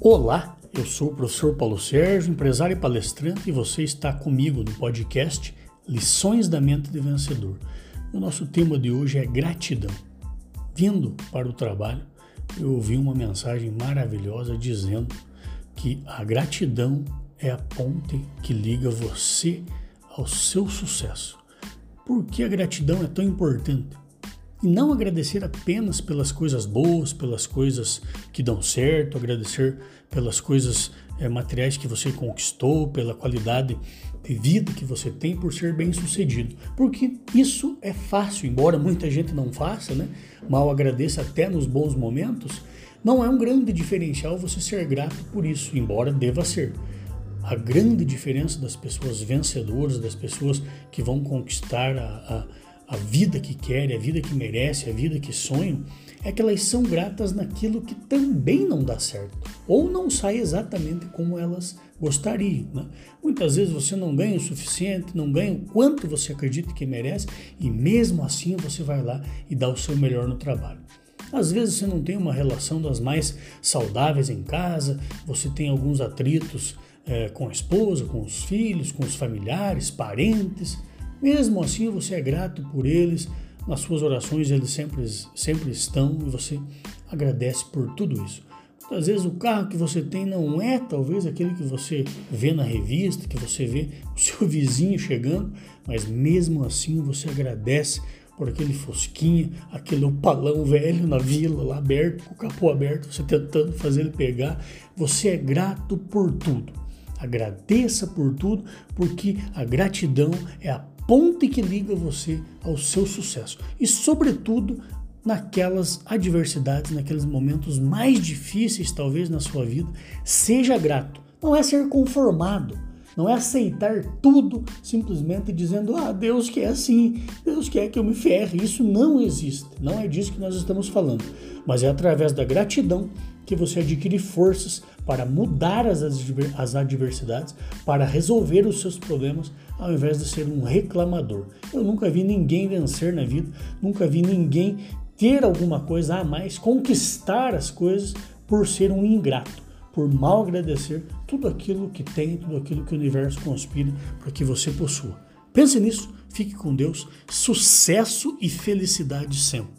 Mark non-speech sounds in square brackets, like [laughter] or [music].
Olá, eu sou o professor Paulo Sérgio, empresário e palestrante, e você está comigo no podcast Lições da Mente de Vencedor. O nosso tema de hoje é gratidão. Vindo para o trabalho, eu ouvi uma mensagem maravilhosa dizendo que a gratidão é a ponte que liga você ao seu sucesso. Por que a gratidão é tão importante? E não agradecer apenas pelas coisas boas, pelas coisas que dão certo, agradecer pelas coisas é, materiais que você conquistou, pela qualidade de vida que você tem por ser bem sucedido. Porque isso é fácil, embora muita gente não faça, né? Mal agradeça até nos bons momentos, não é um grande diferencial você ser grato por isso, embora deva ser. A grande diferença das pessoas vencedoras, das pessoas que vão conquistar a, a a vida que querem, a vida que merecem, a vida que sonham, é que elas são gratas naquilo que também não dá certo, ou não sai exatamente como elas gostariam. Né? Muitas vezes você não ganha o suficiente, não ganha o quanto você acredita que merece, e mesmo assim você vai lá e dá o seu melhor no trabalho. Às vezes você não tem uma relação das mais saudáveis em casa, você tem alguns atritos é, com a esposa, com os filhos, com os familiares, parentes. Mesmo assim, você é grato por eles, nas suas orações eles sempre, sempre estão e você agradece por tudo isso. Às vezes o carro que você tem não é talvez aquele que você vê na revista, que você vê o [laughs] seu vizinho chegando, mas mesmo assim você agradece por aquele fosquinha, aquele opalão velho na vila lá aberto, com o capô aberto, você tentando fazer ele pegar. Você é grato por tudo. Agradeça por tudo, porque a gratidão é a ponte que liga você ao seu sucesso. E, sobretudo, naquelas adversidades, naqueles momentos mais difíceis, talvez, na sua vida, seja grato. Não é ser conformado, não é aceitar tudo simplesmente dizendo, ah, Deus quer assim, Deus quer que eu me ferre. Isso não existe, não é disso que nós estamos falando. Mas é através da gratidão que você adquire forças para mudar as, as adversidades, para resolver os seus problemas, ao invés de ser um reclamador. Eu nunca vi ninguém vencer na vida, nunca vi ninguém ter alguma coisa a mais, conquistar as coisas por ser um ingrato, por mal agradecer tudo aquilo que tem, tudo aquilo que o universo conspira para que você possua. Pense nisso, fique com Deus, sucesso e felicidade sempre.